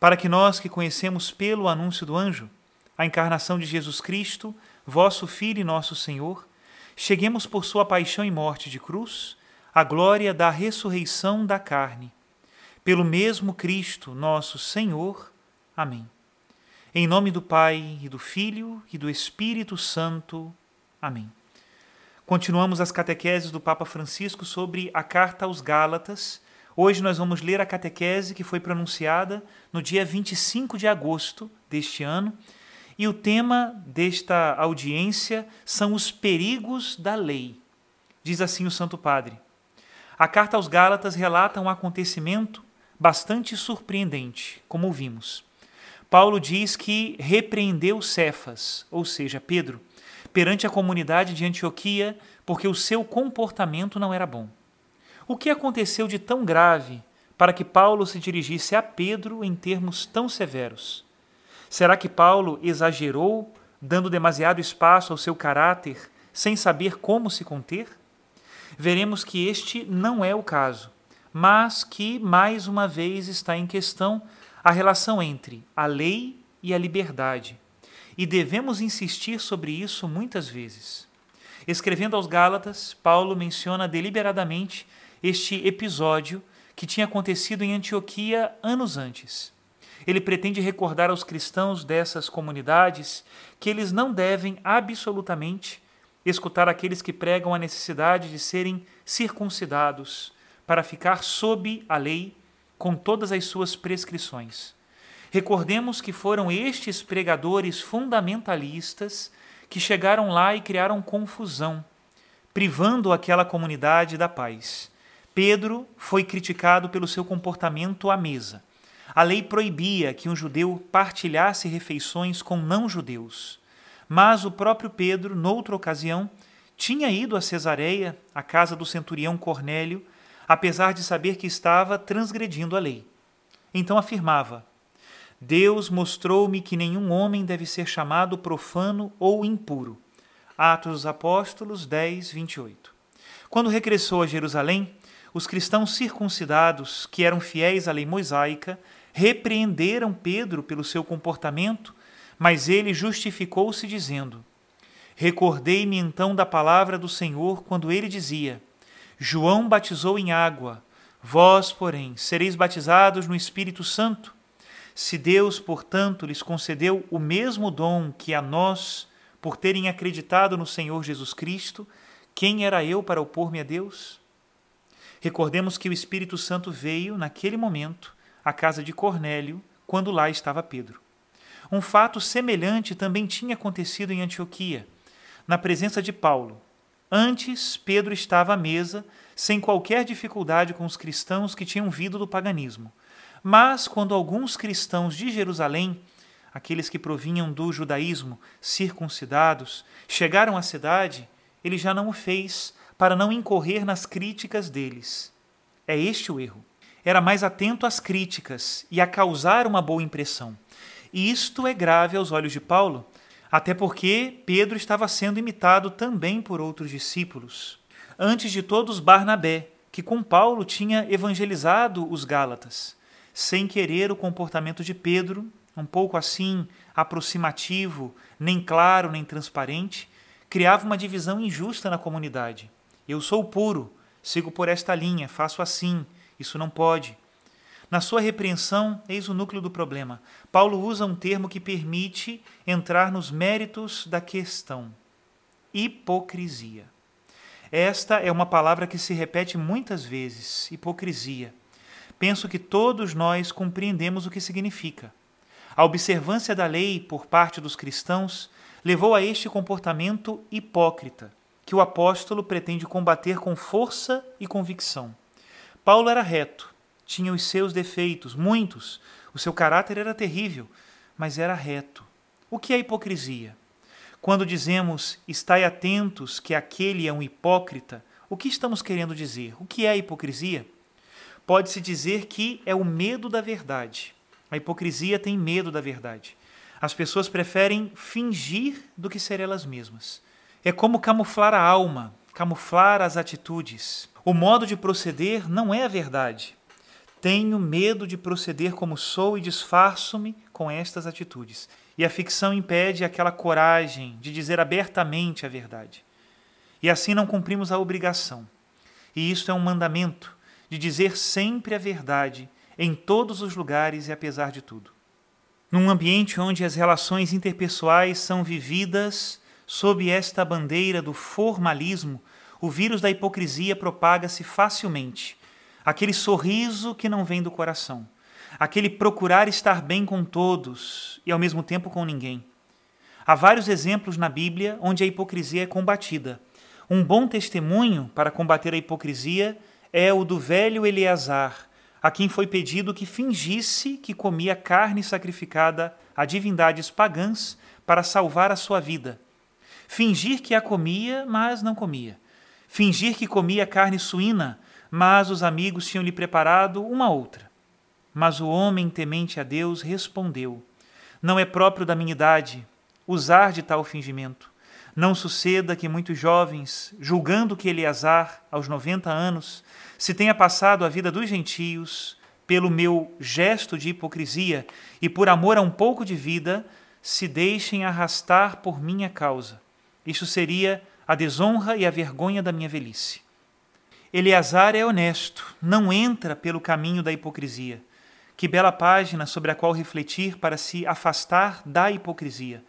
para que nós que conhecemos pelo anúncio do anjo a encarnação de Jesus Cristo, vosso Filho e nosso Senhor, cheguemos por sua paixão e morte de cruz à glória da ressurreição da carne. Pelo mesmo Cristo, nosso Senhor. Amém. Em nome do Pai e do Filho e do Espírito Santo. Amém. Continuamos as catequeses do Papa Francisco sobre a carta aos Gálatas Hoje nós vamos ler a catequese que foi pronunciada no dia 25 de agosto deste ano, e o tema desta audiência são os perigos da lei. Diz assim o Santo Padre. A carta aos Gálatas relata um acontecimento bastante surpreendente, como vimos. Paulo diz que repreendeu Cefas, ou seja, Pedro, perante a comunidade de Antioquia, porque o seu comportamento não era bom. O que aconteceu de tão grave para que Paulo se dirigisse a Pedro em termos tão severos? Será que Paulo exagerou, dando demasiado espaço ao seu caráter, sem saber como se conter? Veremos que este não é o caso, mas que, mais uma vez, está em questão a relação entre a lei e a liberdade. E devemos insistir sobre isso muitas vezes. Escrevendo aos Gálatas, Paulo menciona deliberadamente este episódio que tinha acontecido em Antioquia anos antes. Ele pretende recordar aos cristãos dessas comunidades que eles não devem absolutamente escutar aqueles que pregam a necessidade de serem circuncidados para ficar sob a lei com todas as suas prescrições. Recordemos que foram estes pregadores fundamentalistas que chegaram lá e criaram confusão, privando aquela comunidade da paz. Pedro foi criticado pelo seu comportamento à mesa. A lei proibia que um judeu partilhasse refeições com não-judeus. Mas o próprio Pedro, noutra ocasião, tinha ido a Cesareia, à casa do centurião Cornélio, apesar de saber que estava transgredindo a lei. Então afirmava: Deus mostrou-me que nenhum homem deve ser chamado profano ou impuro. Atos dos Apóstolos 10, 28. Quando regressou a Jerusalém, os cristãos circuncidados, que eram fiéis à lei mosaica, repreenderam Pedro pelo seu comportamento, mas ele justificou-se dizendo: Recordei-me então da palavra do Senhor quando ele dizia: João batizou em água, vós, porém, sereis batizados no Espírito Santo. Se Deus, portanto, lhes concedeu o mesmo dom que a nós, por terem acreditado no Senhor Jesus Cristo, quem era eu para opor-me a Deus? Recordemos que o Espírito Santo veio, naquele momento, à casa de Cornélio, quando lá estava Pedro. Um fato semelhante também tinha acontecido em Antioquia, na presença de Paulo. Antes, Pedro estava à mesa, sem qualquer dificuldade com os cristãos que tinham vindo do paganismo. Mas, quando alguns cristãos de Jerusalém, aqueles que provinham do judaísmo, circuncidados, chegaram à cidade, ele já não o fez para não incorrer nas críticas deles. É este o erro. Era mais atento às críticas e a causar uma boa impressão. E isto é grave aos olhos de Paulo, Até porque Pedro estava sendo imitado também por outros discípulos. Antes de todos, Barnabé, que com Paulo tinha evangelizado os Gálatas. Sem querer, o comportamento de Pedro, um pouco assim aproximativo, nem claro nem transparente, criava uma divisão injusta na comunidade. Eu sou puro, sigo por esta linha, faço assim, isso não pode. Na sua repreensão, eis o núcleo do problema. Paulo usa um termo que permite entrar nos méritos da questão: hipocrisia. Esta é uma palavra que se repete muitas vezes: hipocrisia. Penso que todos nós compreendemos o que significa. A observância da lei por parte dos cristãos levou a este comportamento hipócrita, que o apóstolo pretende combater com força e convicção. Paulo era reto, tinha os seus defeitos, muitos, o seu caráter era terrível, mas era reto. O que é hipocrisia? Quando dizemos estai atentos que aquele é um hipócrita, o que estamos querendo dizer? O que é hipocrisia? Pode-se dizer que é o medo da verdade. A hipocrisia tem medo da verdade. As pessoas preferem fingir do que ser elas mesmas. É como camuflar a alma, camuflar as atitudes. O modo de proceder não é a verdade. Tenho medo de proceder como sou e disfarço-me com estas atitudes. E a ficção impede aquela coragem de dizer abertamente a verdade. E assim não cumprimos a obrigação. E isto é um mandamento de dizer sempre a verdade em todos os lugares e apesar de tudo. Num ambiente onde as relações interpessoais são vividas sob esta bandeira do formalismo, o vírus da hipocrisia propaga-se facilmente. Aquele sorriso que não vem do coração, aquele procurar estar bem com todos e ao mesmo tempo com ninguém. Há vários exemplos na Bíblia onde a hipocrisia é combatida. Um bom testemunho para combater a hipocrisia é o do velho Eleazar, a quem foi pedido que fingisse que comia carne sacrificada a divindades pagãs para salvar a sua vida. Fingir que a comia, mas não comia. Fingir que comia carne suína, mas os amigos tinham lhe preparado uma outra. Mas o homem temente a Deus respondeu: Não é próprio da minha idade usar de tal fingimento. Não suceda que muitos jovens, julgando que Eleazar, aos 90 anos, se tenha passado a vida dos gentios, pelo meu gesto de hipocrisia e por amor a um pouco de vida, se deixem arrastar por minha causa. Isso seria a desonra e a vergonha da minha velhice. Eleazar é honesto, não entra pelo caminho da hipocrisia. Que bela página sobre a qual refletir para se afastar da hipocrisia.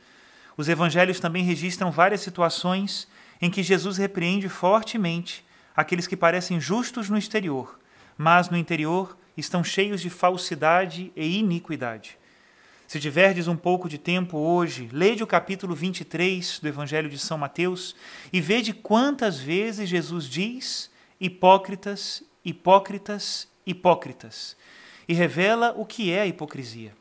Os evangelhos também registram várias situações em que Jesus repreende fortemente aqueles que parecem justos no exterior, mas no interior estão cheios de falsidade e iniquidade. Se tiverdes um pouco de tempo hoje, lede o capítulo 23 do Evangelho de São Mateus e vede quantas vezes Jesus diz hipócritas, hipócritas, hipócritas, e revela o que é a hipocrisia.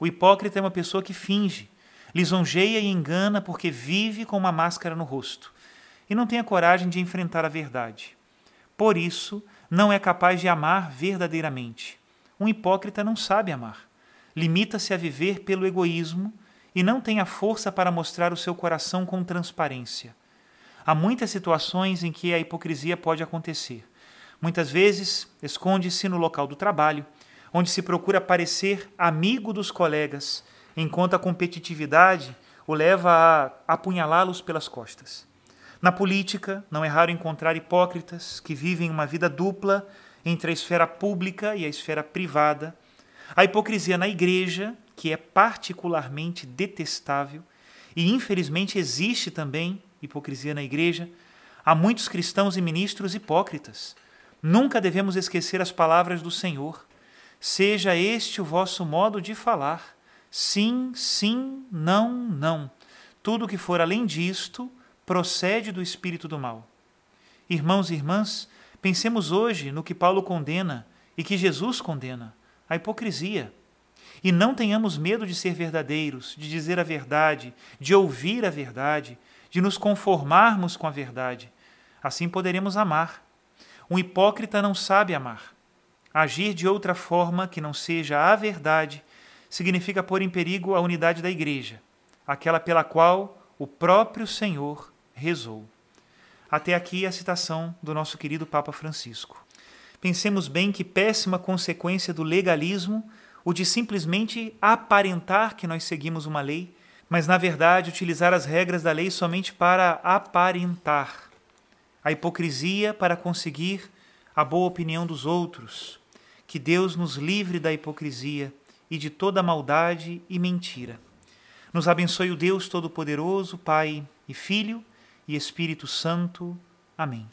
O hipócrita é uma pessoa que finge, lisonjeia e engana porque vive com uma máscara no rosto e não tem a coragem de enfrentar a verdade. Por isso, não é capaz de amar verdadeiramente. Um hipócrita não sabe amar. Limita-se a viver pelo egoísmo e não tem a força para mostrar o seu coração com transparência. Há muitas situações em que a hipocrisia pode acontecer. Muitas vezes esconde-se no local do trabalho, onde se procura parecer amigo dos colegas enquanto a competitividade o leva a apunhalá-los pelas costas. Na política, não é raro encontrar hipócritas que vivem uma vida dupla entre a esfera pública e a esfera privada. A hipocrisia na igreja, que é particularmente detestável, e infelizmente existe também hipocrisia na igreja. Há muitos cristãos e ministros hipócritas. Nunca devemos esquecer as palavras do Senhor. Seja este o vosso modo de falar Sim, sim, não, não. Tudo que for além disto procede do espírito do mal. Irmãos e irmãs, pensemos hoje no que Paulo condena e que Jesus condena: a hipocrisia. E não tenhamos medo de ser verdadeiros, de dizer a verdade, de ouvir a verdade, de nos conformarmos com a verdade. Assim poderemos amar. Um hipócrita não sabe amar. Agir de outra forma que não seja a verdade significa pôr em perigo a unidade da Igreja. aquela pela qual o próprio Senhor rezou. Até aqui a citação do nosso querido Papa Francisco. Pensemos bem que péssima consequência do legalismo o de simplesmente aparentar que nós seguimos uma lei, mas na verdade utilizar as regras da lei somente para aparentar. A hipocrisia para conseguir a boa opinião dos outros. Que Deus nos livre da hipocrisia e de toda maldade e mentira. Nos abençoe o Deus Todo-Poderoso, Pai e Filho e Espírito Santo. Amém.